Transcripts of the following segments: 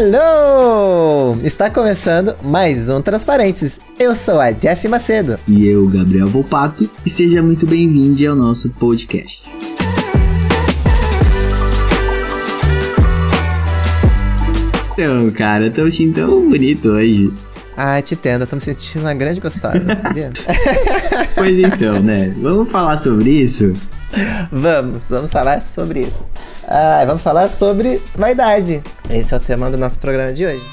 Alô! Está começando mais um Transparentes. Eu sou a Jessie Macedo. E eu, Gabriel Volpato, e seja muito bem-vindo ao nosso podcast. Então, cara, eu tô me sentindo tão bonito hoje. Ai, te entendo, eu tô me sentindo uma grande gostosa, sabia? pois então, né? Vamos falar sobre isso? Vamos, vamos falar sobre isso. Ah, vamos falar sobre vaidade. Esse é o tema do nosso programa de hoje.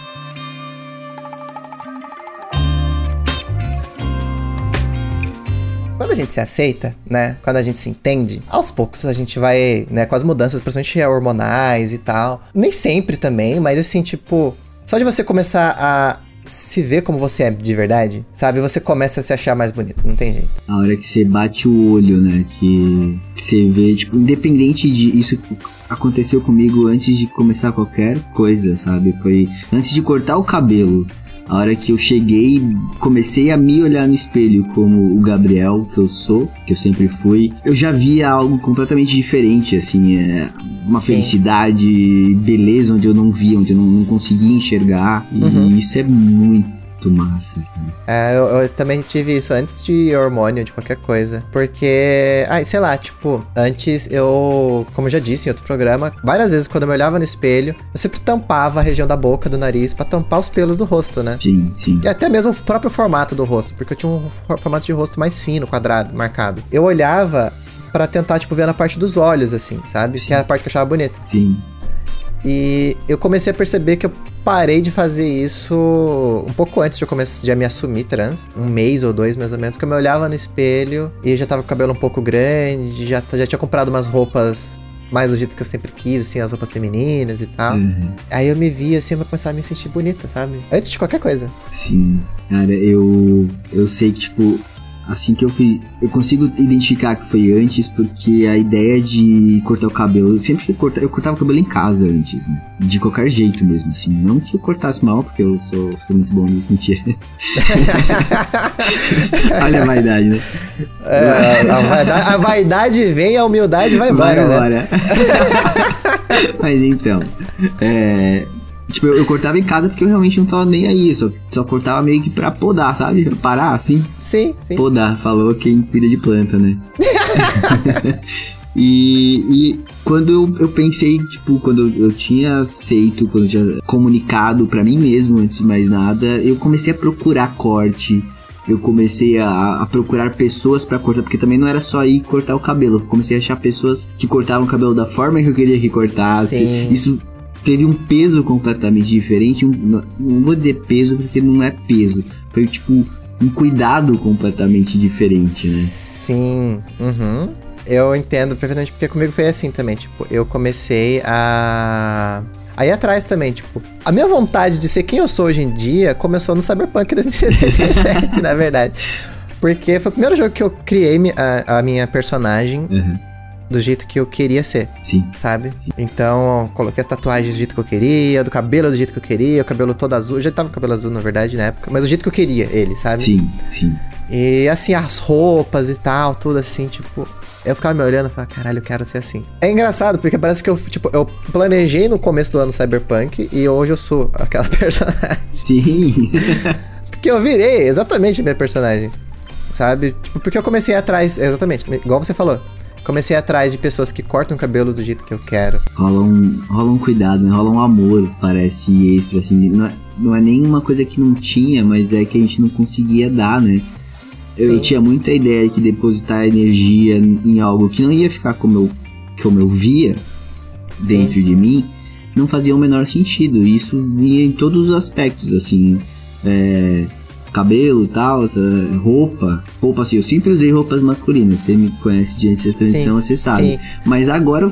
Quando a gente se aceita, né? Quando a gente se entende, aos poucos a gente vai, né? Com as mudanças, principalmente hormonais e tal. Nem sempre também, mas assim, tipo, só de você começar a se vê como você é de verdade, sabe? Você começa a se achar mais bonito, não tem jeito. A hora que você bate o olho, né? Que você vê, tipo, independente de isso aconteceu comigo antes de começar qualquer coisa, sabe? Foi antes de cortar o cabelo. A hora que eu cheguei, comecei a me olhar no espelho como o Gabriel que eu sou, que eu sempre fui, eu já via algo completamente diferente, assim, é uma Sim. felicidade, beleza onde eu não via, onde eu não, não conseguia enxergar, uhum. e isso é muito muito massa. É, eu, eu, também tive isso antes de hormônio, de qualquer coisa. Porque, ai, sei lá, tipo, antes eu, como eu já disse em outro programa, várias vezes quando eu me olhava no espelho, eu sempre tampava a região da boca, do nariz, para tampar os pelos do rosto, né? Sim, sim. E até mesmo o próprio formato do rosto, porque eu tinha um formato de rosto mais fino, quadrado, marcado. Eu olhava para tentar, tipo, ver na parte dos olhos, assim, sabe? Sim. Que era a parte que eu achava bonita. Sim. E eu comecei a perceber que eu parei de fazer isso um pouco antes de eu começar de me assumir trans, um mês ou dois mais ou menos, que eu me olhava no espelho e já tava com o cabelo um pouco grande, já, já tinha comprado umas roupas mais do jeito que eu sempre quis, assim, as roupas femininas e tal. Uhum. Aí eu me via assim, eu começar a me sentir bonita, sabe? Antes de qualquer coisa. Sim. Cara, eu eu sei que tipo assim que eu fui. Eu consigo identificar que foi antes, porque a ideia de cortar o cabelo. Eu sempre que cortar, eu cortava o cabelo em casa antes, né? De qualquer jeito mesmo, assim. Não que eu cortasse mal, porque eu sou, sou muito bom nisso, mentira. Olha a vaidade, né? É, a, vaidade, a, vaidade, vem, a humildade vai embora, vai embora. Né? Mas então. É, Tipo, eu, eu, cortava em casa porque eu realmente não tava nem aí. Só, só cortava meio que pra podar, sabe? Pra parar assim. Sim, sim. Podar, falou quem cuida de planta, né? e, e quando eu, eu pensei, tipo, quando eu, eu tinha aceito, quando eu tinha comunicado para mim mesmo, antes de mais nada, eu comecei a procurar corte eu comecei a, a procurar pessoas para cortar, porque também não era só ir cortar o cabelo. Eu comecei a achar pessoas que cortavam o cabelo da forma que eu queria que cortasse. Sim. Isso teve um peso completamente diferente. Um, não, vou dizer peso porque não é peso. Foi tipo um cuidado completamente diferente, né? Sim. Uhum. Eu entendo perfeitamente porque comigo foi assim também. Tipo, eu comecei a. Aí atrás também, tipo, a minha vontade de ser quem eu sou hoje em dia começou no Cyberpunk 2077, na verdade. Porque foi o primeiro jogo que eu criei a, a minha personagem. Uhum do jeito que eu queria ser. Sim. Sabe? Então, coloquei as tatuagens do jeito que eu queria, do cabelo do jeito que eu queria, o cabelo todo azul. Eu já tava com cabelo azul, na verdade, na época, mas do jeito que eu queria ele, sabe? Sim, sim. E assim, as roupas e tal, tudo assim, tipo. Eu ficava me olhando e falava, caralho, eu quero ser assim. É engraçado, porque parece que eu, tipo, eu planejei no começo do ano Cyberpunk e hoje eu sou aquela personagem. Sim. porque eu virei exatamente a minha personagem. Sabe? Tipo, porque eu comecei atrás, exatamente, igual você falou comecei atrás de pessoas que cortam o cabelo do jeito que eu quero. Rola um, rola um cuidado, né? Rola um amor, parece extra, assim. Não é, não é nem uma coisa que não tinha, mas é que a gente não conseguia dar, né? Eu Sim. tinha muita ideia de depositar energia em algo que não ia ficar como eu, como eu via dentro Sim. de mim, não fazia o menor sentido. Isso via em todos os aspectos, assim. É, cabelo e tal, roupa. Roupa assim, eu sempre usei roupas masculinas. Você me conhece de antes da transição, você sabe. Sim. Mas agora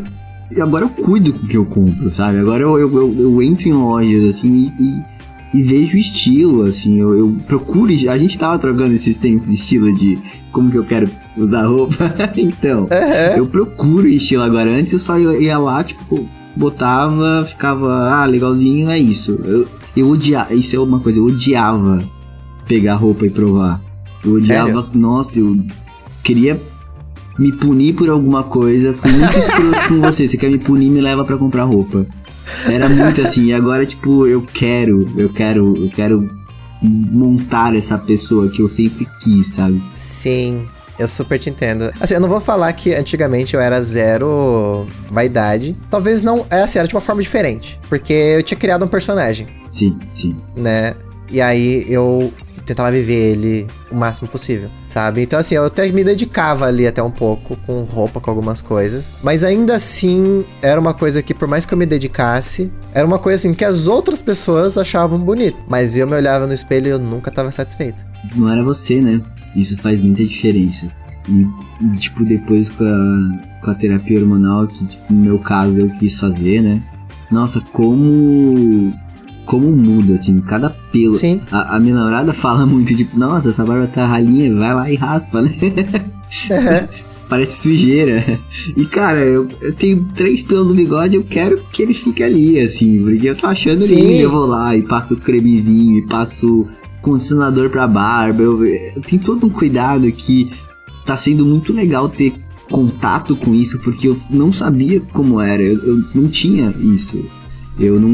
agora eu cuido com o que eu compro, sabe? Agora eu, eu, eu, eu entro em lojas assim e, e, vejo estilo, assim, eu, eu, procuro. A gente tava trocando esses tempos de estilo de como que eu quero usar roupa. então, uhum. eu procuro estilo agora. Antes eu só ia, ia lá, tipo, botava, ficava, ah, legalzinho, é isso. Eu, eu odiava, isso é uma coisa, eu odiava pegar roupa e provar. Eu odiava, Sério? nossa, eu queria me punir por alguma coisa. Fui muito escroto com você. Você quer me punir, me leva para comprar roupa. Era muito assim, e agora, tipo, eu quero, eu quero, eu quero montar essa pessoa que eu sempre quis, sabe? Sim, eu super te entendo. Assim, eu não vou falar que antigamente eu era zero vaidade. Talvez não. É assim, era de uma forma diferente. Porque eu tinha criado um personagem. Sim, sim. Né? E aí eu tentava viver ele o máximo possível, sabe? Então, assim, eu até me dedicava ali até um pouco com roupa, com algumas coisas. Mas ainda assim, era uma coisa que, por mais que eu me dedicasse, era uma coisa assim que as outras pessoas achavam bonito. Mas eu me olhava no espelho e eu nunca tava satisfeito. Não era você, né? Isso faz muita diferença. E, tipo, depois com a, com a terapia hormonal, que tipo, no meu caso eu quis fazer, né? Nossa, como como muda, assim, cada pelo. Sim. A, a, minha namorada fala muito, tipo, nossa, essa barba tá ralinha, vai lá e raspa, né? Uhum. Parece sujeira. E, cara, eu, eu, tenho três pelos no bigode, eu quero que ele fique ali, assim, porque eu tô achando Sim. lindo, eu vou lá e passo cremezinho, e passo condicionador pra barba, eu, eu tenho todo um cuidado que tá sendo muito legal ter contato com isso, porque eu não sabia como era, eu, eu não tinha isso. Eu não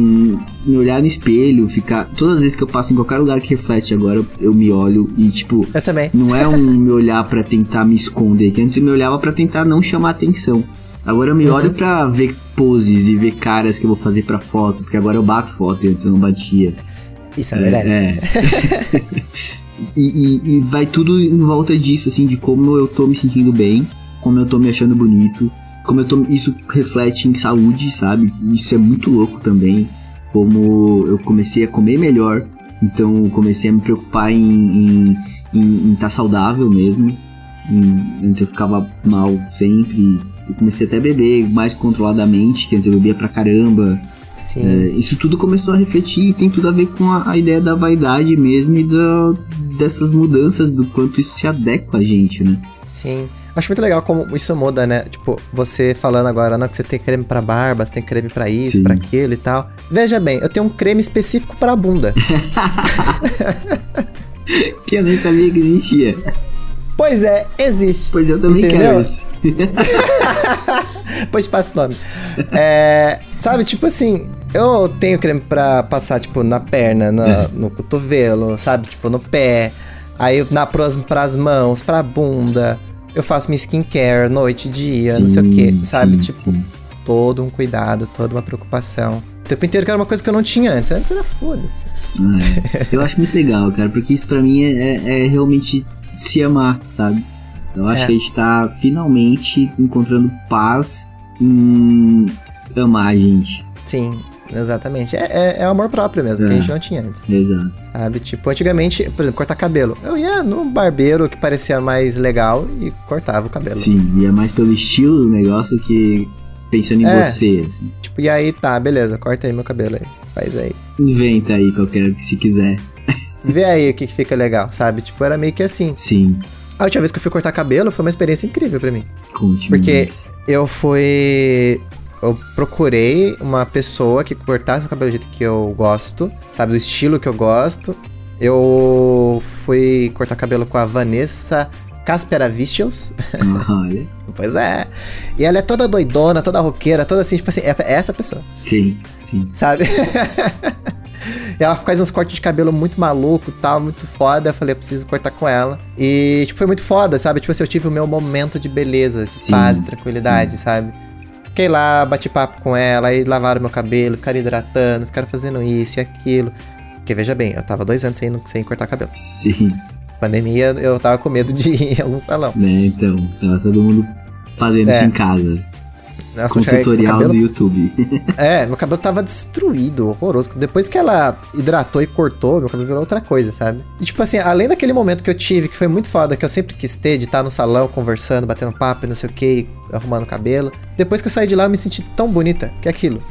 me olhar no espelho, ficar. Todas as vezes que eu passo em qualquer lugar que reflete agora, eu, me olho e, tipo. Eu também. Não é um me olhar para tentar me esconder, que antes eu me olhava para tentar não chamar atenção. Agora eu me uhum. olho para ver poses e ver caras que eu vou fazer para foto, porque agora eu bato foto e antes eu não batia. Isso é, é verdade. É. e, e, e vai tudo em volta disso, assim, de como eu tô me sentindo bem, como eu tô me achando bonito, como eu tô, isso reflete em saúde, sabe? Isso é muito louco também. Como eu comecei a comer melhor, então comecei a me preocupar em estar tá saudável mesmo. Em, antes eu ficava mal sempre. Eu comecei até a beber mais controladamente, que antes eu bebia pra caramba. É, isso tudo começou a refletir e tem tudo a ver com a, a ideia da vaidade mesmo e da, dessas mudanças, do quanto isso se adequa a gente, né? Sim. Acho muito legal como isso muda, né? Tipo, você falando agora, não, que você tem creme para barba, você tem creme para isso, para aquilo e tal. Veja bem, eu tenho um creme específico para bunda. que eu nem sabia que existia. Pois é, existe. Pois eu também entendeu? quero isso. pois passa o nome. É, sabe, tipo assim, eu tenho creme pra passar, tipo, na perna, na, é. no cotovelo, sabe? Tipo, no pé. Aí na, pras, pras mãos, pra bunda eu faço minha skincare noite e dia, não sei o que, sabe? Sim, tipo, sim. todo um cuidado, toda uma preocupação. O tempo inteiro que era uma coisa que eu não tinha antes. Antes era foda-se. É, eu acho muito legal, cara, porque isso para mim é, é, é, realmente se amar, sabe? Eu acho é. que a gente tá finalmente encontrando paz em amar a gente. Sim, Exatamente. É, é, é, amor próprio mesmo, é. que a gente não tinha antes. Exato. Sabe? Tipo, antigamente, por exemplo, cortar cabelo. Eu ia no barbeiro que parecia mais legal e cortava o cabelo. Sim, ia mais pelo estilo do negócio que pensando em é. você, assim. Tipo, e aí tá, beleza, corta aí meu cabelo aí. Faz aí. Inventa aí qualquer que se quiser. Vê aí o que, que fica legal, sabe? Tipo, era meio que assim. Sim. A última vez que eu fui cortar cabelo foi uma experiência incrível para mim. Conte Porque eu fui eu procurei uma pessoa que cortasse o cabelo do jeito que eu gosto, sabe, do estilo que eu gosto. Eu fui cortar cabelo com a Vanessa Casperavicious. Olha. pois é. E ela é toda doidona, toda roqueira, toda assim, tipo assim, é, é essa pessoa. Sim, sim. Sabe? E ela faz uns cortes de cabelo muito maluco tal, muito foda. Eu falei, eu preciso cortar com ela. E, tipo, foi muito foda, sabe? Tipo assim, eu tive o meu momento de beleza, de sim, paz e tranquilidade, sim. sabe? Fiquei lá, bati papo com ela, aí lavaram meu cabelo, ficaram hidratando, ficaram fazendo isso e aquilo. Porque veja bem, eu tava dois anos sem, sem cortar cabelo. Sim. Pandemia, eu tava com medo de ir em algum salão. Né, então, tava todo mundo fazendo é. isso em casa. Nossa, com tutorial cabelo... no YouTube. é, meu cabelo tava destruído, horroroso. Depois que ela hidratou e cortou, meu cabelo virou outra coisa, sabe? E tipo assim, além daquele momento que eu tive, que foi muito foda, que eu sempre quis ter, de estar no salão conversando, batendo papo não sei o que, arrumando cabelo. Depois que eu saí de lá, eu me senti tão bonita que aquilo.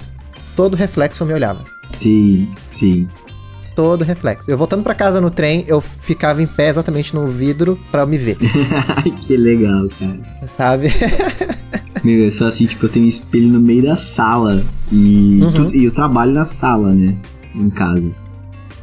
Todo reflexo me olhava. Sim, sim. Todo reflexo. Eu voltando para casa no trem, eu ficava em pé exatamente no vidro para me ver. que legal, cara. Sabe? Meu, é só assim, tipo, eu tenho um espelho no meio da sala. E, uhum. tu, e eu trabalho na sala, né? Em casa.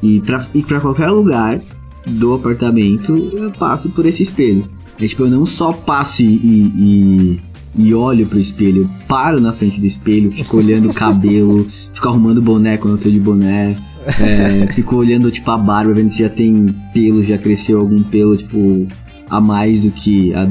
E pra, e pra qualquer lugar do apartamento, eu passo por esse espelho. É tipo, eu não só passo e, e, e olho pro espelho, eu paro na frente do espelho, fico olhando o cabelo, fico arrumando boné quando eu tô de boné. É, fico olhando, tipo, a barba, vendo se já tem pelo, já cresceu algum pelo, tipo, a mais do que há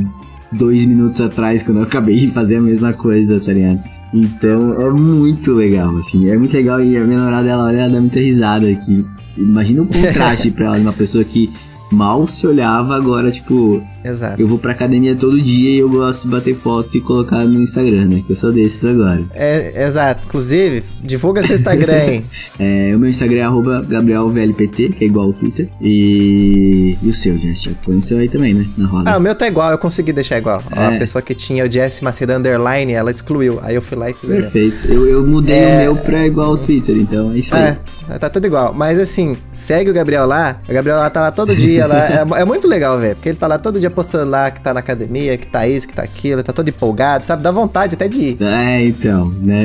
dois minutos atrás, quando eu acabei de fazer a mesma coisa, tá ligado? Então é muito legal, assim, é muito legal e a minha namorada, ela, ela dá muita risada aqui. Imagina o contraste pra ela, uma pessoa que mal se olhava, agora, tipo, Exato. eu vou pra academia todo dia e eu gosto de bater foto e colocar no Instagram, né? Que eu sou desses agora. É, exato. Inclusive, divulga seu Instagram, hein? É, o meu Instagram é arroba GabrielVLPT, que é igual ao Twitter. E, e o seu, Jess? Põe o seu aí também, né? Na roda. Ah, o meu tá igual, eu consegui deixar igual. Ó, É. A pessoa que tinha o Jess Macedo Underline, ela excluiu. Aí eu fui lá e fiz. Perfeito. Eu, eu mudei É. o meu pra igual ao Twitter, então é isso aí. É, tá tudo igual. Mas assim, segue o Gabriel lá. O Gabriel lá tá lá todo dia. lá. É, é muito legal, velho. Porque ele tá lá todo dia postando lá que tá na academia, que tá isso, que tá aquilo. Tá todo empolgado, sabe? Dá vontade até de ir. É, então, né?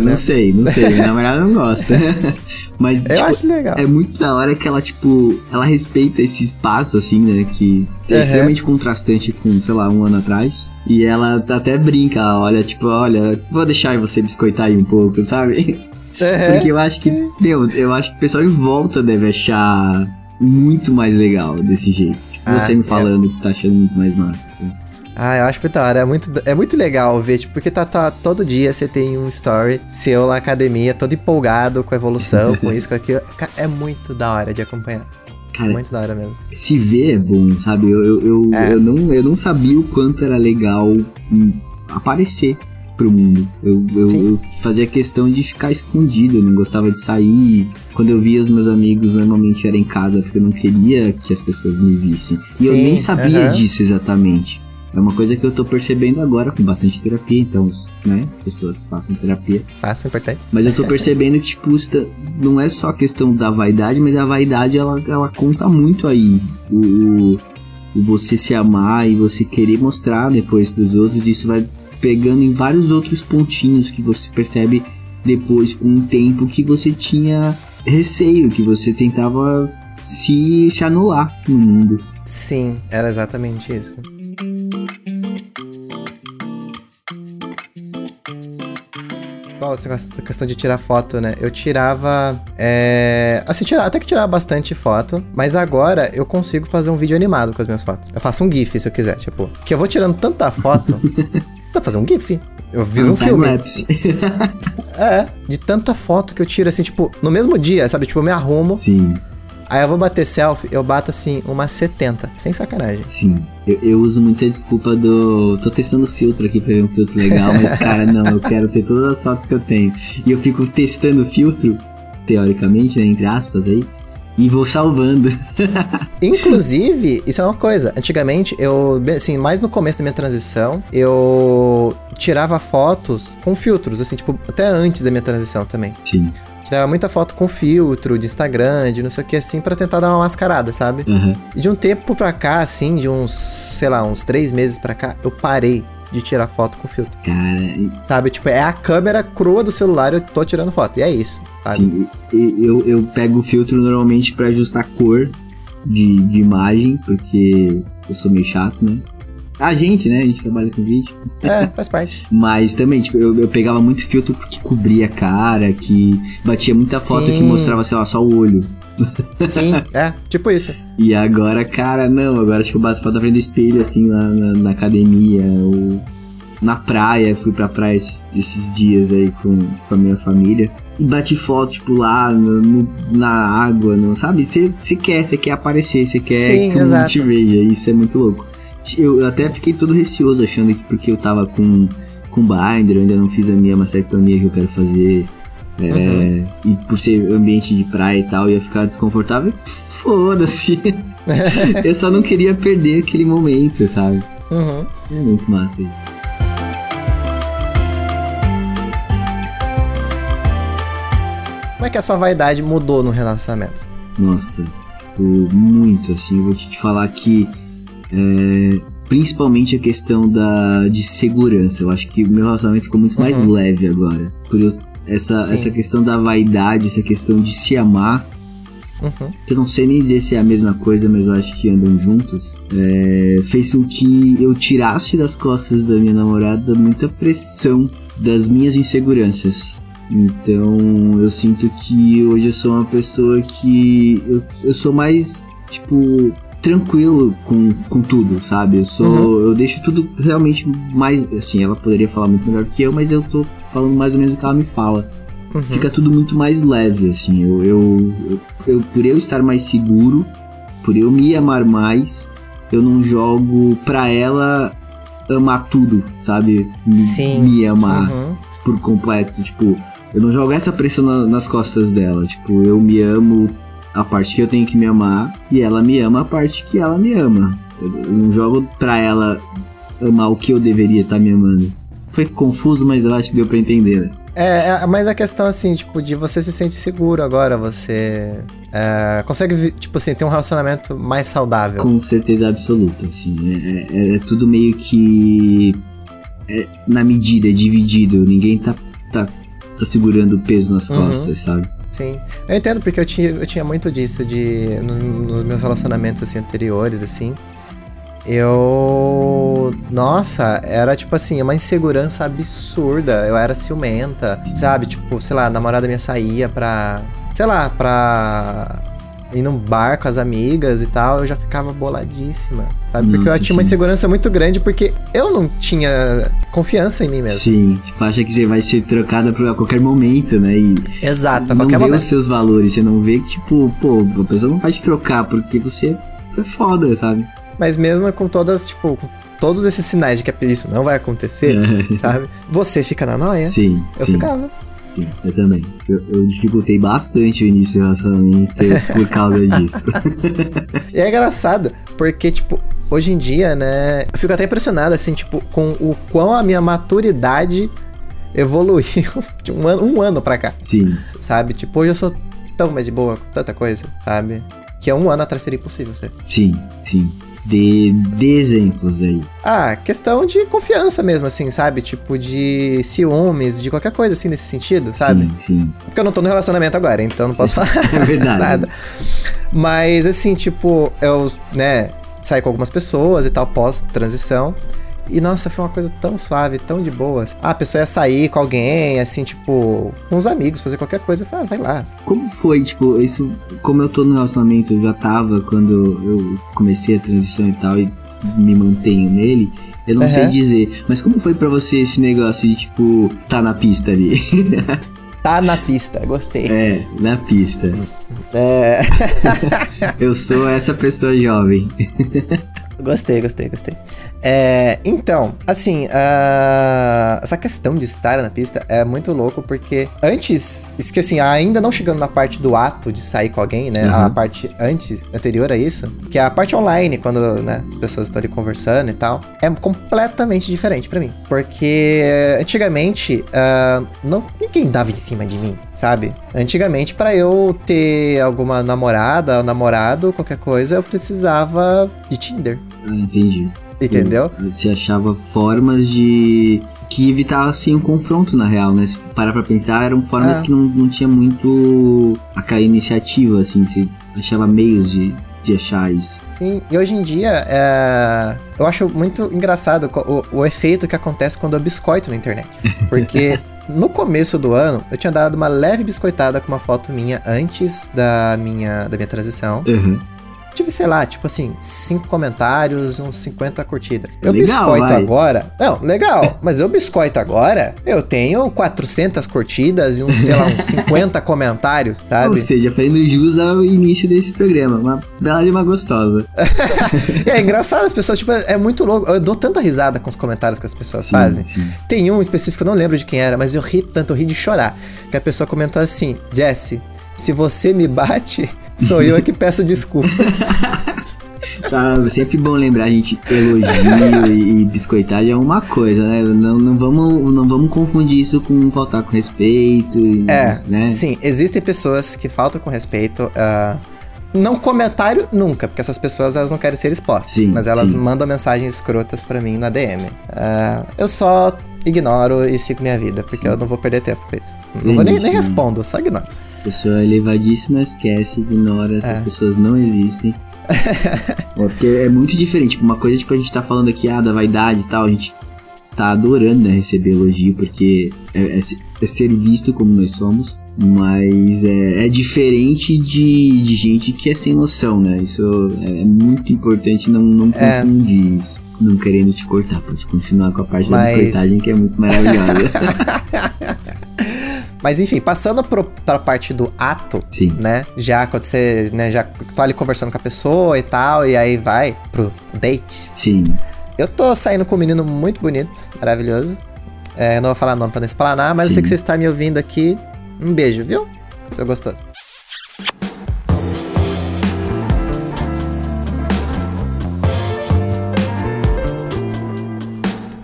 Não sei, não sei. Minha namorada não gosta. Mas, Eu tipo, acho legal. é muito da hora que ela, tipo, ela respeita esse espaço, assim, né? Que é Uhum. extremamente contrastante com, sei lá, um ano atrás. E ela até brinca, ela olha, tipo, olha, vou deixar você biscoitar aí um pouco, sabe? É. Porque eu acho que, meu, eu acho que o pessoal em volta deve achar muito mais legal desse jeito. Ah, você me é. falando que tá achando muito mais massa. assim. Ah, eu acho muito da hora. É muito, é muito legal ver, tipo, porque tá, tá todo dia você tem um story seu na academia, todo empolgado com a evolução, com isso, com aquilo. É muito da hora de acompanhar. Cara, Muito da hora mesmo. se ver é bom, sabe? Eu, eu, eu, É. eu não, eu não sabia o quanto era legal hum, aparecer pro mundo. Eu, eu, Sim. eu fazia questão de ficar escondido, eu não gostava de sair. Quando eu via os meus amigos, normalmente era em casa, porque eu não queria que as pessoas me vissem. E eu Sim, nem sabia aham. disso exatamente. É uma coisa que eu tô percebendo agora com bastante terapia, então, né? Pessoas façam terapia. Passa, importante. Mas eu tô percebendo que, tipo, tá- não é só questão da vaidade, mas a vaidade, ela, ela conta muito aí. O, o, o você se amar e você querer mostrar depois pros outros, isso vai pegando em vários outros pontinhos que você percebe depois, com o tempo, que você tinha receio, que você tentava se, se anular no mundo. Sim, era exatamente isso. Bom, essa quest- questão de tirar foto, né? Eu tirava. É... Assim, tira- até que tirava bastante foto, mas agora eu consigo fazer um vídeo animado com as minhas fotos. Eu faço um GIF se eu quiser, tipo. Que eu vou tirando tanta foto. dá pra fazer um GIF. Eu vi um filme. time-lapse. É, de tanta foto que eu tiro assim, tipo, no mesmo dia, sabe? Tipo, eu me arrumo, Sim, aí eu vou bater selfie, eu bato assim, umas 70, sem sacanagem. sim. Eu, eu uso muita desculpa do. Tô testando filtro aqui pra ver um filtro legal, mas cara, não, eu quero ter todas as fotos que eu tenho. E eu fico testando filtro, teoricamente, né, entre aspas aí, e vou salvando. Inclusive, isso é uma coisa. Antigamente, eu, assim, mais no começo da minha transição, eu tirava fotos com filtros, assim, tipo, até antes da minha transição também. Sim. Tirava muita foto com filtro, de Instagram, de não sei o que, assim, pra tentar dar uma mascarada, sabe? Aham. E de um tempo pra cá, assim, de uns, sei lá, uns três meses pra cá, eu parei de tirar foto com filtro. Cara, e- Sabe? Tipo, é a câmera crua do celular e eu tô tirando foto. E é isso, sabe? Sim, eu, eu pego o filtro normalmente pra ajustar a cor de, de imagem, porque eu sou meio chato, né? A gente, né? A gente trabalha com vídeo. É, faz parte. Mas também, tipo, eu, eu pegava muito filtro que cobria a cara, que batia muita foto Sim. que mostrava, sei lá, só o olho. Sim, é, tipo isso. E agora, cara, não, agora tipo, eu bato foto na frente do espelho, assim, lá na, na academia, ou na praia, fui pra praia esses, esses dias aí com, com a minha família. E bati foto, tipo, lá no- no- na água, não, sabe? Você quer, você quer aparecer, você quer Sim, que exato. te veja, isso é muito louco. Eu até fiquei todo receoso, achando que porque eu tava com, com binder, eu ainda não fiz a minha mastectomia que eu quero fazer. É, Uhum. E por ser ambiente de praia e tal, ia ficar desconfortável. Foda-se. eu só não queria perder aquele momento, sabe? Uhum. É muito massa isso. Como é que a sua vaidade mudou no relacionamento? Nossa, muito assim. Eu vou te falar que é, principalmente a questão da, de segurança. Eu acho que o meu relacionamento ficou muito mais Uhum. leve agora. Por eu, essa, Sim. essa questão da vaidade, essa questão de se amar. Uhum. que eu não sei nem dizer se é a mesma coisa, mas eu acho que andam juntos, é, fez com que eu tirasse das costas da minha namorada muita pressão das minhas inseguranças. Então eu sinto que hoje eu sou uma pessoa que. Eu, eu sou mais, tipo, tranquilo com, com tudo, sabe? Eu sou. Uhum. Eu deixo tudo realmente mais. Assim, ela poderia falar muito melhor que eu, mas eu tô falando mais ou menos o que ela me fala. Uhum. Fica tudo muito mais leve, assim. Eu, eu, eu, eu, por eu estar mais seguro, por eu me amar mais, eu não jogo pra ela amar tudo, sabe? Sim. Me amar uhum. por completo. Tipo, eu não jogo essa pressão na, nas costas dela. Tipo, eu me amo a parte que eu tenho que me amar e ela me ama a parte que ela me ama. Eu, não jogo pra ela amar o que eu deveria estar tá me amando. Foi confuso, mas eu acho que deu pra entender, né? É, é, mas a questão, assim, tipo, de você se sente seguro agora, você é, consegue, tipo assim, ter um relacionamento mais saudável. Com certeza absoluta, assim. É, é, é tudo meio que é na medida, é dividido. Ninguém tá, tá, tá segurando o peso nas uhum. costas, sabe? Sim, eu entendo porque eu tinha, eu tinha muito disso de no, nos meus relacionamentos assim anteriores assim eu. Nossa, era tipo assim, uma insegurança absurda. Eu era ciumenta, sabe? Tipo, sei lá, a namorada minha saía pra. Sei lá, pra. Ir num bar com as amigas e tal, eu já ficava boladíssima, sabe? Porque eu tinha uma insegurança muito grande porque eu não tinha confiança em mim mesmo. Sim, tipo, acha que você vai ser trocada a qualquer momento, né? E Exato, a qualquer não vê os seus valores, você não vê que, tipo, pô, a pessoa não vai te trocar porque você é foda, sabe? Mas mesmo com todas, tipo, com todos esses sinais de que isso não vai acontecer, é. sabe? Você fica na noia. Sim. Eu sim. ficava. Sim, eu também. Eu, eu, dificultei bastante o início do relacionamento por causa disso. e é engraçado, porque, tipo, hoje em dia, né, eu fico até impressionado, assim, tipo, com o quão a minha maturidade evoluiu de um ano, um ano pra cá. Sim. Sabe? Tipo, hoje eu sou tão mais de boa com tanta coisa, sabe? Que há um ano atrás seria impossível ser. Sim, sim de, de exemplos aí. Ah, questão de confiança mesmo, assim, sabe? Tipo, de ciúmes, de qualquer coisa assim nesse sentido, sabe? Sim, sim. Porque eu não tô no relacionamento agora, então não posso falar é verdade. nada. Mas, assim, tipo, eu, né, saí com algumas pessoas e tal, pós-transição. E nossa, foi uma coisa tão suave, tão de boa. Ah, a pessoa ia sair com alguém, assim, tipo, com os amigos, fazer qualquer coisa. Eu falei, ah, vai lá. Como foi, tipo, isso, como eu tô no relacionamento, eu já tava quando eu comecei a transição e tal, e me mantenho nele. Eu não uhum. sei dizer, mas como foi para você esse negócio de, tipo, tá na pista ali? tá na pista, gostei. É, na pista. É. eu sou essa pessoa jovem. Gostei, gostei, gostei. É, então, assim, uh, essa questão de estar na pista é muito louco porque antes, que assim, ainda não chegando na parte do ato de sair com alguém, né? Uhum. A parte antes, anterior a isso, que é a parte online, quando né, as pessoas estão ali conversando e tal, é completamente diferente para mim. Porque antigamente, uh, não, ninguém dava em cima de mim sabe? Antigamente, para eu ter alguma namorada, namorado, qualquer coisa, eu precisava de Tinder. Ah, entendi. Entendeu? Você achava formas de. que evitavam assim um confronto na real, né? Se parar pra pensar, eram formas é. que não, não tinha muito aquela iniciativa, assim, você achava meios de, de achar isso. Sim, e hoje em dia é... eu acho muito engraçado o, o efeito que acontece quando eu biscoito na internet. Porque no começo do ano, eu tinha dado uma leve biscoitada com uma foto minha antes da minha, da minha transição. Uhum tive, sei lá, tipo assim, cinco comentários, uns 50 curtidas. Eu legal, biscoito vai. agora. Não, legal. mas eu biscoito agora, eu tenho 400 curtidas e, um, sei lá, uns 50 comentários, sabe? Ou seja, fazendo jus ao início desse programa. Uma bela de uma gostosa. é engraçado, as pessoas, tipo, é muito louco. Eu dou tanta risada com os comentários que as pessoas sim, fazem. Sim. Tem um específico, eu não lembro de quem era, mas eu ri tanto, eu ri de chorar. Que a pessoa comentou assim: Jesse, se você me bate, sou eu que peço desculpas. Tá, sempre bom lembrar, a gente elogio e, e biscoitagem é uma coisa, né? Não, não, vamos, não vamos confundir isso com faltar com respeito. é, né? sim, existem pessoas que faltam com respeito. Uh, não comentário nunca, porque essas pessoas elas não querem ser expostas. Sim, mas elas sim. mandam mensagens escrotas para mim na DM. Uh, ah, eu só ignoro e sigo minha vida, porque eu não vou perder tempo com isso. Não vou nem, nem respondo, só ignoro. Pessoa elevadíssima, esquece, ignora, essas é. pessoas não existem. é porque é muito diferente. Tipo, uma coisa tipo, a gente tá falando aqui, ah, da vaidade e tal, a gente tá adorando né, receber elogio, porque é, é, é, ser visto como nós somos, mas é, é diferente de, de, gente que é sem noção, né? Isso é muito importante não, não é. confundir isso. Não querendo te cortar, pode continuar com a parte mas... da biscoitagem que é muito maravilhosa. Mas enfim, passando pro, pra parte do ato, Sim. né? Já quando você, né, já tô ali conversando com a pessoa e tal, e aí vai pro date. Sim. Eu tô saindo com um menino muito bonito, maravilhoso. É, não vou falar nome pra não explanar, mas Sim. eu sei que você está me ouvindo aqui. Um beijo, viu? Seu gostoso.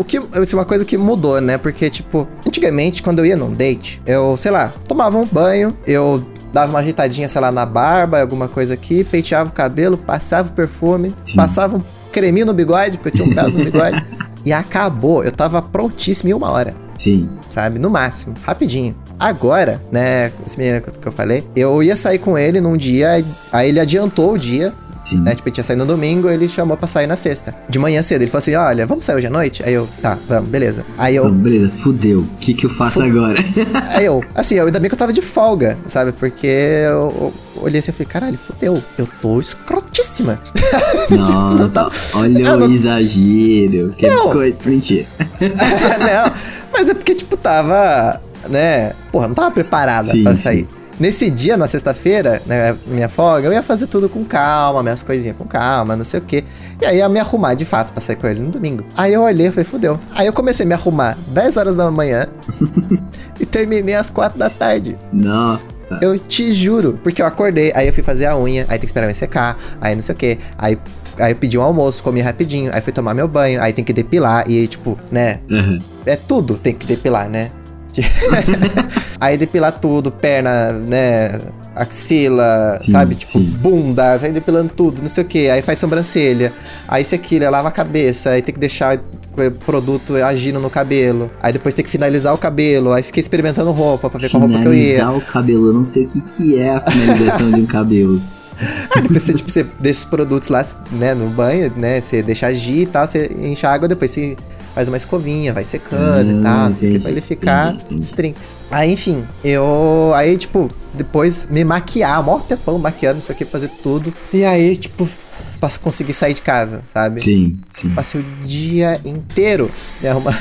Que, isso é uma coisa que mudou, né? Porque, tipo, antigamente, quando eu ia num date, eu, sei lá, tomava um banho, eu dava uma ajeitadinha, sei lá, na barba, alguma coisa aqui, penteava o cabelo, passava o perfume, Sim. passava um creminho no bigode, porque eu tinha um belo no bigode. e acabou. Eu tava prontíssimo em uma hora. Sim. Sabe? No máximo. Rapidinho. Agora, né, esse menino que eu falei, eu ia sair com ele num dia, aí ele adiantou o dia, Sim. Né? Tipo, ele tinha saído no domingo, ele chamou pra sair na sexta. De manhã cedo, ele falou assim: olha, vamos sair hoje à noite? Aí eu, tá, vamos, beleza. Aí eu. Vamos, beleza, fudeu. O que que eu faço agora? Aí eu, assim, eu, ainda bem que eu tava de folga, sabe? Porque eu, eu olhei assim e falei, caralho, fudeu, eu tô escrotíssima. Nossa, tipo, tá... olha o não... exagero. Que não. biscoito, mentira. não, mas é porque, tipo, tava, né? Porra, não tava preparada sim, pra sair. Sim. Nesse dia, na sexta-feira, né, minha folga, eu ia fazer tudo com calma, minhas coisinhas com calma, não sei o quê. E aí ia me arrumar de fato pra sair com ele no domingo. Aí eu olhei e falei, fudeu. Aí eu comecei a me arrumar 10 horas da manhã e terminei às 4 da tarde. Não. Eu te juro, porque eu acordei, aí eu fui fazer a unha, aí tem que esperar eu secar, aí não sei o que, aí Aí eu pedi um almoço, comi rapidinho, aí fui tomar meu banho, aí tem que depilar, e tipo, né? Uhum. É tudo tem que depilar, né? aí depilar tudo, perna, né? Axila, sim, sabe? Tipo, sim. bunda, sai depilando tudo, não sei o que. Aí faz sobrancelha. Aí se aquilo, lava a cabeça, aí tem que deixar o produto agindo no cabelo. Aí depois tem que finalizar o cabelo. Aí fiquei experimentando roupa pra ver qual roupa que eu ia. Finalizar o cabelo, eu não sei o que, que é a finalização de um cabelo. Aí depois você, tipo, você deixa os produtos lá, né, no banho, né? Você deixa agir e tal, você enche a água, depois você faz uma escovinha, vai secando hum, e tal, entendi, pra ele ficar strinks. Aí, enfim, eu. Aí, tipo, depois me maquiar, maior tempão maquiando isso aqui, fazer tudo. E aí, tipo, pra conseguir sair de casa, sabe? Sim, sim. Passei o dia inteiro me arrumando.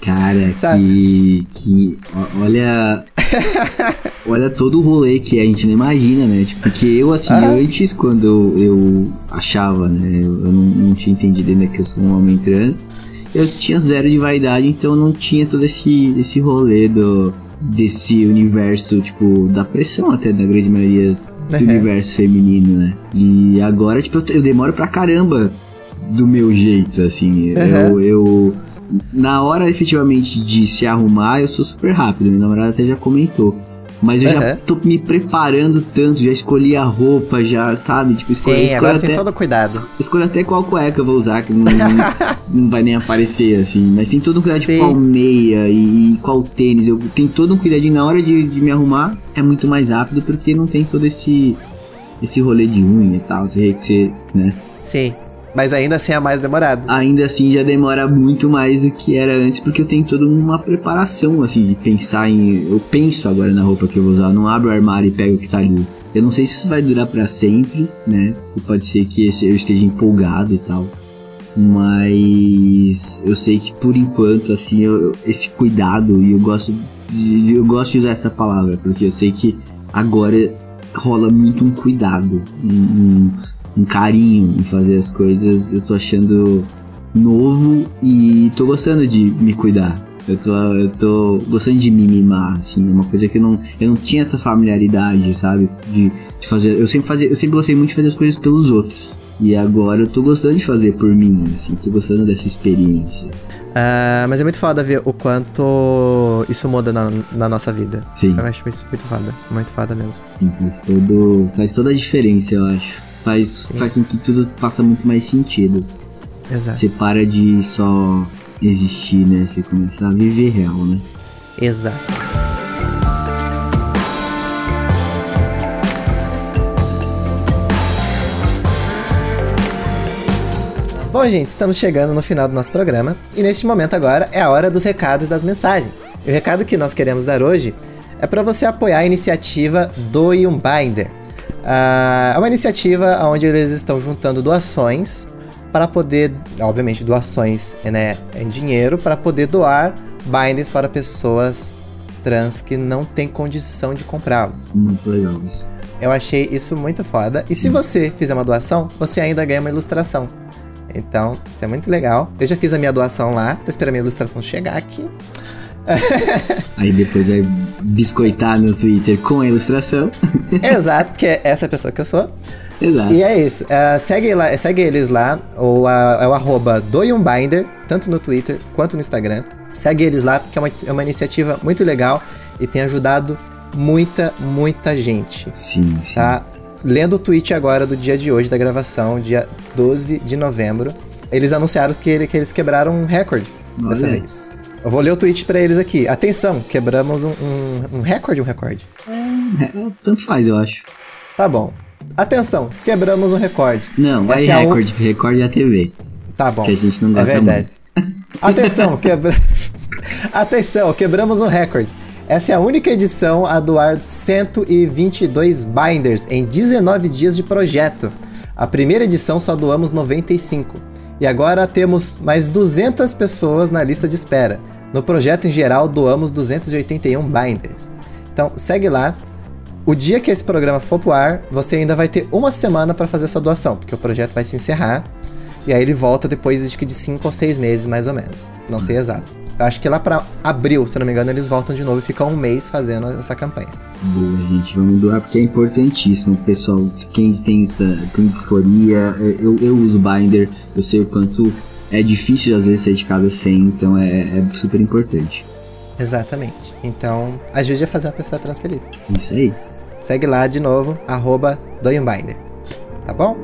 Cara, que, que. Olha. olha todo o rolê que a gente não imagina, né? Tipo, porque eu, assim, ah. antes, quando eu achava, né? Eu não, não tinha entendido ainda que eu sou um homem trans eu tinha zero de vaidade, então não tinha todo esse, esse rolê do, desse universo, tipo, da pressão até da grande maioria do uhum. universo feminino, né? E agora, tipo, eu, eu, demoro pra caramba do meu jeito, assim. Uhum. Eu, eu. Na hora efetivamente de se arrumar, eu sou super rápido. Minha namorada até já comentou. Mas eu uhum. já tô me preparando tanto, já escolhi a roupa, já, sabe? Tipo, escolhi, Sim, agora até, tem todo cuidado. Escolho até qual cueca eu vou usar, que não, não, vai nem aparecer, assim. Mas tem todo um cuidado Sim. de qual meia e, e, qual tênis. Eu tenho todo um cuidadinho na hora de, de me arrumar, é muito mais rápido, porque não tem todo esse esse rolê de unha e tal, que você, né? Sim. Mas ainda assim é mais demorado. Ainda assim já demora muito mais do que era antes, porque eu tenho toda uma preparação, assim, de pensar em. Eu penso agora na roupa que eu vou usar, não abro o armário e pego o que tá ali. Eu não sei se isso vai durar para sempre, né? E pode ser que eu esteja empolgado e tal. Mas eu sei que por enquanto, assim, eu, esse cuidado, e eu gosto de, eu gosto de usar essa palavra, porque eu sei que agora rola muito um cuidado, um, um um carinho em fazer as coisas, eu tô achando novo e tô gostando de me cuidar. Eu tô, eu tô gostando de me mimar, assim, é uma coisa que eu não, eu não tinha essa familiaridade, sabe? De, de fazer. Eu sempre, fazia, eu sempre gostei muito de fazer as coisas pelos outros. E agora eu tô gostando de fazer por mim, assim, tô gostando dessa experiência. Uh, mas é muito foda ver o quanto isso muda na, na nossa vida. Sim. Eu acho isso muito foda, muito foda mesmo. Sim, faz, todo, faz toda a diferença, eu acho faz, faz com que tudo faça muito mais sentido. Exato. Você para de só existir, né? Você começa a viver real, né? Exato. Bom, gente, estamos chegando no final do nosso programa e neste momento agora é a hora dos recados e das mensagens. E o recado que nós queremos dar hoje é para você apoiar a iniciativa Doe um Binder. Uh, é uma iniciativa onde eles estão juntando doações para poder, obviamente, doações né, em dinheiro para poder doar binders para pessoas trans que não têm condição de comprá-los. Muito legal. Eu achei isso muito foda. E se você fizer uma doação, você ainda ganha uma ilustração. Então, isso é muito legal. Eu já fiz a minha doação lá, tô esperando a minha ilustração chegar aqui. Aí depois vai biscoitar no Twitter com a ilustração. Exato, porque é essa pessoa que eu sou. Exato. E é isso. Uh, segue, lá, segue eles lá, ou uh, é o arroba doiumbinder, tanto no Twitter quanto no Instagram. Segue eles lá, porque é uma, é uma iniciativa muito legal e tem ajudado muita, muita gente. Sim, sim. Tá? lendo o tweet agora do dia de hoje, da gravação, dia 12 de novembro, eles anunciaram que, que eles quebraram um recorde Olha. dessa vez. Eu vou ler o tweet para eles aqui. Atenção, quebramos um, um, um recorde um recorde? É, é, tanto faz, eu acho. Tá bom. Atenção, quebramos um recorde. Não, vai é recorde, um... recorde é a TV. Tá bom. Que a gente não gosta é verdade. muito. Atenção, quebra... Atenção, quebramos um recorde. Essa é a única edição a doar 122 binders em 19 dias de projeto. A primeira edição só doamos 95. E agora temos mais 200 pessoas na lista de espera. No projeto em geral, doamos 281 binders. Então, segue lá. O dia que esse programa for pro ar, você ainda vai ter uma semana para fazer sua doação, porque o projeto vai se encerrar. E aí ele volta depois de 5 ou 6 meses, mais ou menos. Não sei exato. Eu acho que lá para abril, se não me engano, eles voltam de novo e ficam um mês fazendo essa campanha. Boa, gente, vamos doar porque é importantíssimo, pessoal. Quem tem, tem disforia, é, eu, eu uso Binder, eu sei o quanto é difícil às vezes sair de casa sem, então é, é super importante. Exatamente. Então, ajude a fazer uma pessoa trans feliz. Isso aí. Segue lá de novo, arroba Doyumbinder. Tá bom?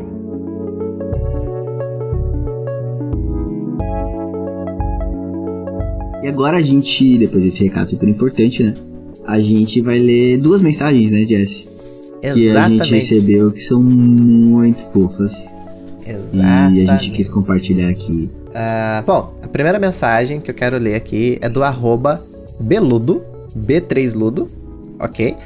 E agora a gente, depois desse recado super importante, né? A gente vai ler duas mensagens, né, Jesse? Exatamente. Que a gente recebeu que são muito fofas. E a gente quis compartilhar aqui. Uh, bom, a primeira mensagem que eu quero ler aqui é do arroba beludo, B3ludo, ok?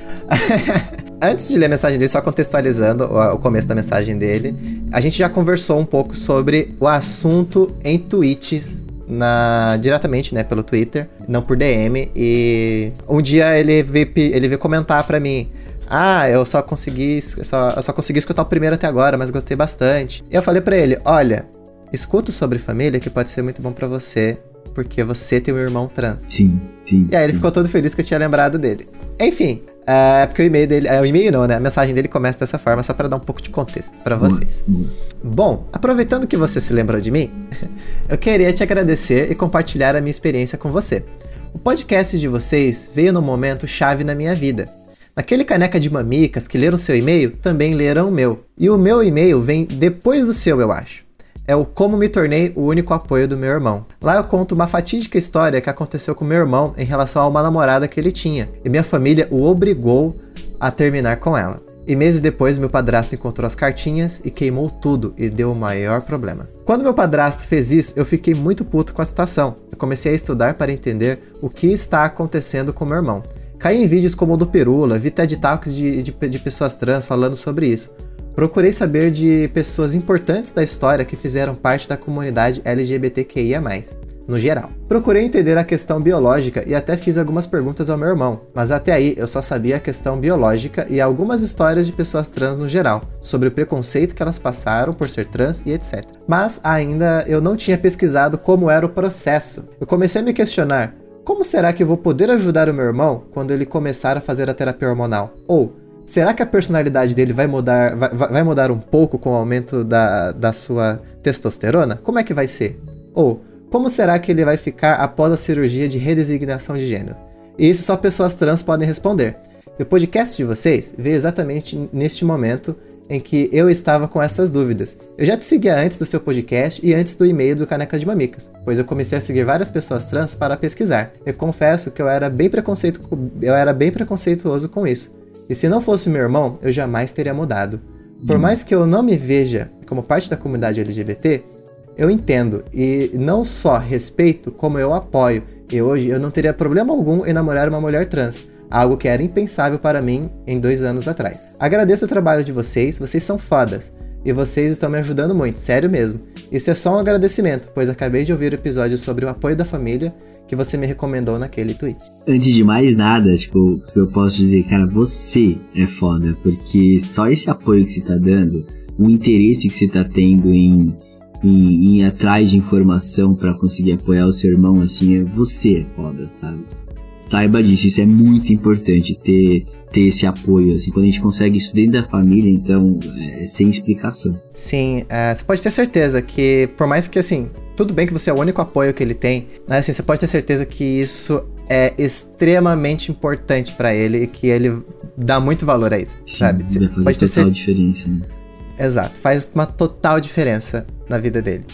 Antes de ler a mensagem dele, só contextualizando o, o começo da mensagem dele, a gente já conversou um pouco sobre o assunto em tweets na diretamente, né, pelo Twitter, não por DM. E um dia ele veio, ele veio comentar para mim. Ah, eu só consegui, só, eu só consegui escutar o primeiro até agora, mas gostei bastante. E eu falei para ele, olha, escuta sobre família que pode ser muito bom para você, porque você tem um irmão trans. Sim, sim. E aí ele sim. ficou todo feliz que eu tinha lembrado dele. Enfim, é porque o e-mail dele. É, o e-mail não, né? A mensagem dele começa dessa forma, só para dar um pouco de contexto para vocês. Bom, aproveitando que você se lembrou de mim, eu queria te agradecer e compartilhar a minha experiência com você. O podcast de vocês veio num momento chave na minha vida. Naquele caneca de mamicas que leram seu e-mail, também leram o meu. E o meu e-mail vem depois do seu, eu acho é o Como Me Tornei o Único Apoio do Meu Irmão. Lá eu conto uma fatídica história que aconteceu com meu irmão em relação a uma namorada que ele tinha, e minha família o obrigou a terminar com ela. E meses depois, meu padrasto encontrou as cartinhas e queimou tudo e deu o maior problema. Quando meu padrasto fez isso, eu fiquei muito puto com a situação. Eu comecei a estudar para entender o que está acontecendo com meu irmão. Caí em vídeos como o do Perula, vi TED Talks de, de, de pessoas trans falando sobre isso. Procurei saber de pessoas importantes da história que fizeram parte da comunidade LGBTQIA, no geral. Procurei entender a questão biológica e até fiz algumas perguntas ao meu irmão, mas até aí eu só sabia a questão biológica e algumas histórias de pessoas trans no geral, sobre o preconceito que elas passaram por ser trans e etc. Mas ainda eu não tinha pesquisado como era o processo. Eu comecei a me questionar: como será que eu vou poder ajudar o meu irmão quando ele começar a fazer a terapia hormonal? Ou Será que a personalidade dele vai mudar, vai, vai mudar um pouco com o aumento da, da sua testosterona? Como é que vai ser? Ou como será que ele vai ficar após a cirurgia de redesignação de gênero? E isso só pessoas trans podem responder. E o podcast de vocês veio exatamente neste momento em que eu estava com essas dúvidas. Eu já te seguia antes do seu podcast e antes do e-mail do Caneca de Mamicas, pois eu comecei a seguir várias pessoas trans para pesquisar. Eu confesso que eu era bem, preconceito, eu era bem preconceituoso com isso. E se não fosse meu irmão, eu jamais teria mudado. Por mais que eu não me veja como parte da comunidade LGBT, eu entendo. E não só respeito, como eu apoio. E hoje eu não teria problema algum em namorar uma mulher trans. Algo que era impensável para mim em dois anos atrás. Agradeço o trabalho de vocês, vocês são fodas. E vocês estão me ajudando muito, sério mesmo. Isso é só um agradecimento, pois acabei de ouvir o episódio sobre o apoio da família que você me recomendou naquele tweet. Antes de mais nada, tipo, eu posso dizer, cara, você é foda, porque só esse apoio que você tá dando, o interesse que você tá tendo em, em, em ir atrás de informação para conseguir apoiar o seu irmão, assim, é você é foda, sabe? Saiba disso, isso é muito importante, ter ter esse apoio, assim, quando a gente consegue isso dentro da família, então, é, sem explicação. Sim, é, você pode ter certeza que, por mais que, assim, tudo bem que você é o único apoio que ele tem, mas, assim, você pode ter certeza que isso é extremamente importante para ele e que ele dá muito valor a isso, Sim, sabe? Você pode ter total diferença, né? Exato, faz uma total diferença na vida dele.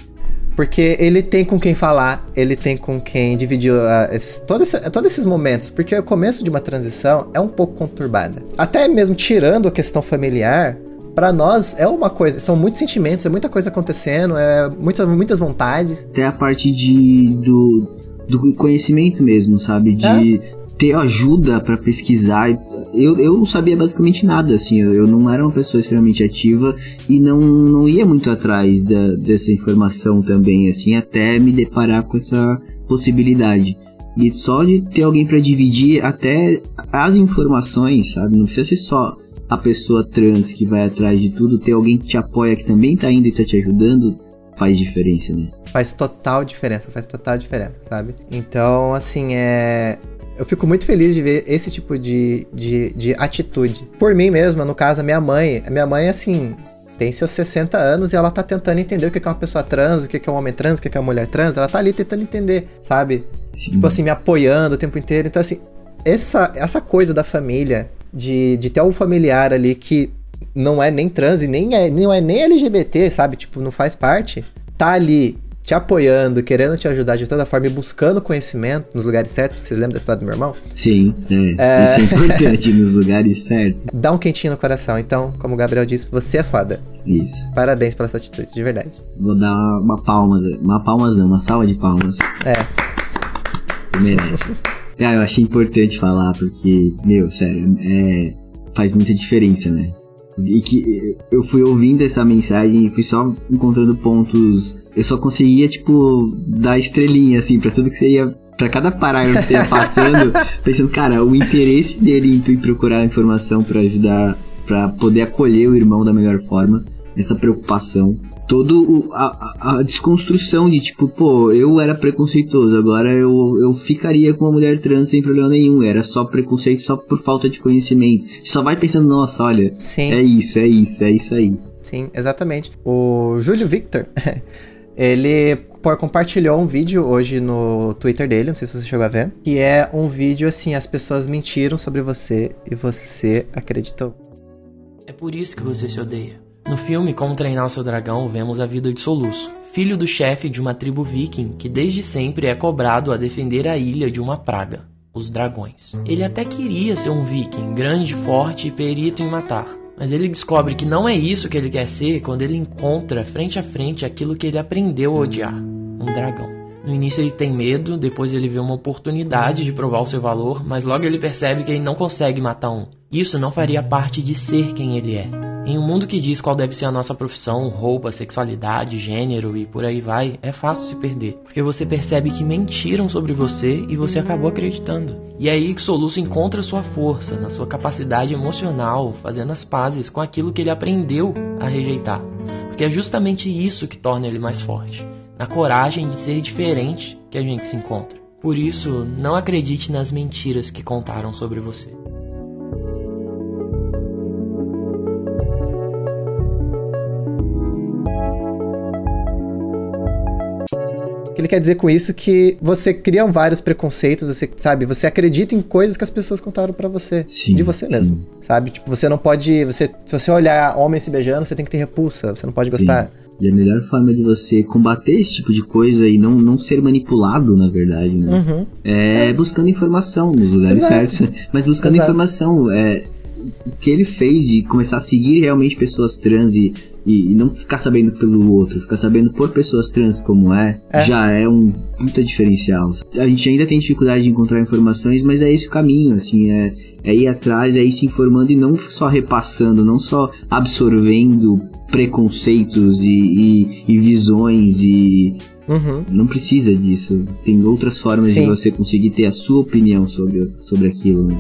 Porque ele tem com quem falar, ele tem com quem dividir uh, esse, todo esse, todos esses momentos. Porque o começo de uma transição é um pouco conturbada. Até mesmo tirando a questão familiar, para nós é uma coisa, são muitos sentimentos, é muita coisa acontecendo, é muitas, muitas vontades. Até a parte de, do, do conhecimento mesmo, sabe? De é? Ter ajuda para pesquisar. Eu, eu não sabia basicamente nada, assim, eu, eu, não era uma pessoa extremamente ativa e não, não ia muito atrás da, dessa informação também, assim, até me deparar com essa possibilidade. E só de ter alguém para dividir até as informações, sabe? Não precisa ser só a pessoa trans que vai atrás de tudo, ter alguém que te apoia, que também tá indo e tá te ajudando, faz diferença, né? Faz total diferença, faz total diferença, sabe? Então, assim, é eu fico muito feliz de ver esse tipo de, de, de atitude. Por mim mesma, no caso, a minha mãe. A minha mãe, assim, tem seus 60 anos e ela tá tentando entender o que é uma pessoa trans, o que é um homem trans, o que é uma mulher trans. Ela tá ali tentando entender, sabe? Sim. Tipo assim, me apoiando o tempo inteiro. Então, assim, essa, essa coisa da família, de, de ter um familiar ali que não é nem trans e nem é, não é nem LGBT, sabe? Tipo, não faz parte. Tá ali te apoiando, querendo te ajudar de toda forma e buscando conhecimento nos lugares certos. Vocês lembram da história do meu irmão? Sim, é. é... Isso é importante, nos lugares certos. Dá um quentinho no coração. Então, como o Gabriel disse, você é foda. Isso. Parabéns pela sua atitude, de verdade. Vou dar uma palma, uma palmas, uma salva de palmas. É. Você merece. é, eu achei importante falar, porque, meu, sério, é, faz muita diferença, né? E que eu fui ouvindo essa mensagem e fui só encontrando pontos. Eu só conseguia, tipo, dar estrelinha, assim, pra tudo que você ia. Pra cada parágrafo que você ia passando, pensando, cara, o interesse dele em procurar informação para ajudar, para poder acolher o irmão da melhor forma, essa preocupação todo a, a, desconstrução de tipo, pô, eu era preconceituoso, agora eu, eu ficaria com uma mulher trans sem problema nenhum. Era só preconceito só por falta de conhecimento. Só vai pensando, nossa, olha, Sim. é isso, é isso, é isso aí. Sim, exatamente. O Júlio Victor, ele compartilhou um vídeo hoje no Twitter dele, não sei se você chegou a ver, que é um vídeo assim, as pessoas mentiram sobre você e você acreditou. É por isso que você se odeia. No filme Como Treinar o Seu Dragão, vemos a vida de Soluço, filho do chefe de uma tribo viking que desde sempre é cobrado a defender a ilha de uma praga, os dragões. Ele até queria ser um viking, grande, forte e perito em matar, mas ele descobre que não é isso que ele quer ser quando ele encontra frente a frente aquilo que ele aprendeu a odiar: um dragão. No início ele tem medo, depois ele vê uma oportunidade de provar o seu valor, mas logo ele percebe que ele não consegue matar um. Isso não faria parte de ser quem ele é. Em um mundo que diz qual deve ser a nossa profissão, roupa, sexualidade, gênero e por aí vai, é fácil se perder, porque você percebe que mentiram sobre você e você acabou acreditando. E é aí que Soluço encontra sua força, na sua capacidade emocional, fazendo as pazes com aquilo que ele aprendeu a rejeitar. Porque é justamente isso que torna ele mais forte, na coragem de ser diferente que a gente se encontra. Por isso, não acredite nas mentiras que contaram sobre você. Ele quer dizer com isso que você cria vários preconceitos, você sabe, você acredita em coisas que as pessoas contaram para você, sim, de você mesmo, sim. sabe? Tipo, você não pode, você, se você olhar homem se beijando, você tem que ter repulsa, você não pode gostar. Sim. E a melhor forma de você combater esse tipo de coisa e não, não ser manipulado, na verdade, né? Uhum. É, é, buscando informação nos lugares certos. Mas buscando Exato. informação. É, o que ele fez de começar a seguir realmente pessoas trans e e, e, não ficar sabendo pelo outro, ficar sabendo por pessoas trans como é, é. já é um puta diferencial. A gente ainda tem dificuldade de encontrar informações, mas é esse o caminho, assim, é, é ir atrás, é ir se informando e não só repassando, não só absorvendo preconceitos e, e, e visões e Uhum. Não precisa disso. Tem outras formas Sim. de você conseguir ter a sua opinião sobre, sobre aquilo. Né?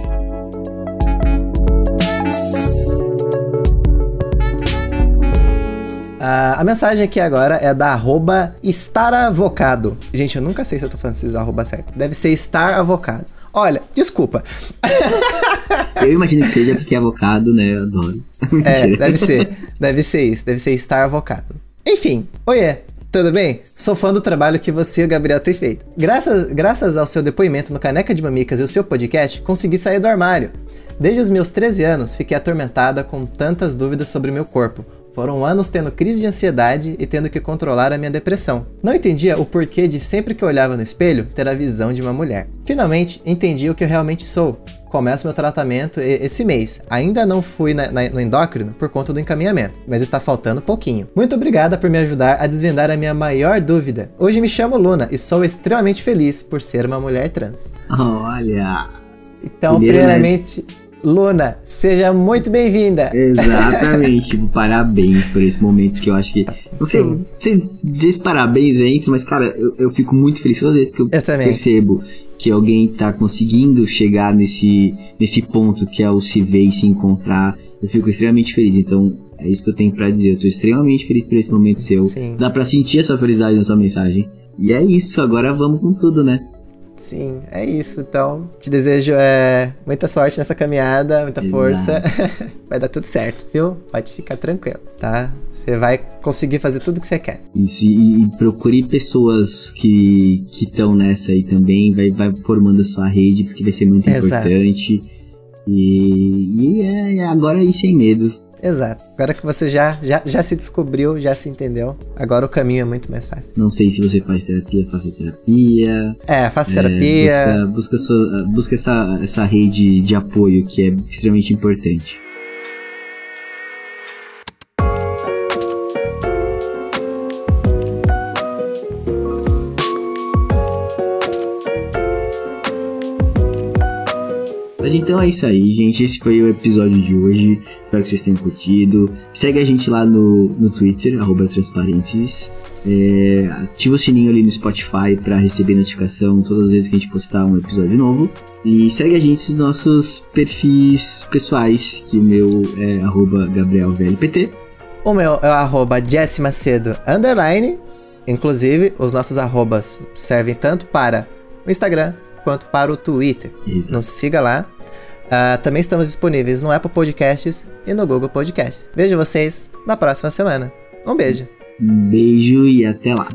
A mensagem aqui agora é da arroba estaravocado. Gente, eu nunca sei se eu tô falando esses arroba certo. Deve ser estar avocado. Olha, desculpa. eu imagino que seja porque é avocado, né? Eu adoro. é, deve ser. Deve ser isso. Deve ser estar avocado. Enfim, oiê. Tudo bem? Sou fã do trabalho que você e o Gabriel têm feito. Graças, graças ao seu depoimento no Caneca de Mamicas e o seu podcast, consegui sair do armário. Desde os meus 13 anos, fiquei atormentada com tantas dúvidas sobre meu corpo, foram anos tendo crise de ansiedade e tendo que controlar a minha depressão. Não entendia o porquê de sempre que olhava no espelho ter a visão de uma mulher. Finalmente, entendi o que eu realmente sou. Começo meu tratamento esse mês. Ainda não fui na, na, no endócrino por conta do encaminhamento, mas está faltando pouquinho. Muito obrigada por me ajudar a desvendar a minha maior dúvida. Hoje me chamo Luna e sou extremamente feliz por ser uma mulher trans. Olha! Então, Primeiro, primeiramente, né? Luna, seja muito bem-vinda. Exatamente, parabéns por esse momento que eu acho que. Não sei, dizer parabéns entre, mas cara, eu, eu fico muito feliz todas as vezes que eu, eu percebo que alguém tá conseguindo chegar nesse, nesse ponto que é o se ver e se encontrar. Eu fico extremamente feliz. Então, é isso que eu tenho para dizer. Eu tô extremamente feliz por esse momento seu. Sim. Dá para sentir a sua felicidade na sua mensagem. E é isso, agora vamos com tudo, né? Sim, é isso. Então, te desejo é, muita sorte nessa caminhada, muita força. vai dar tudo certo, viu? Pode ficar tranquilo, tá? Você vai conseguir fazer tudo que você quer. Isso, e, e procure pessoas que estão nessa aí também, vai, vai formando a sua rede, porque vai ser muito Exato. importante. E, e é, agora é ir sem medo. Exato. Agora que você já, já, já se descobriu, já se entendeu, agora o caminho é muito mais fácil. Não sei se você faz terapia, faça terapia. É, faça terapia. É, busca, busca, sua, busca essa, essa rede de apoio que é extremamente importante. Mas então é isso aí, gente. Esse foi o episódio de hoje. Espero que vocês tenham curtido. Segue a gente lá no, no Twitter, arroba transparênteses. É, ativa o sininho ali no Spotify para receber notificação todas as vezes que a gente postar um episódio novo. E segue a gente nos nossos perfis pessoais, que o meu é arroba GabrielVLPT. O meu é arroba Macedo underline. Inclusive, os nossos arrobas servem tanto para o Instagram quanto para o Twitter. Isso. Nos siga lá. Uh, também estamos disponíveis no Apple Podcasts e no Google Podcasts. Vejo vocês na próxima semana. Um beijo. Um beijo e até lá.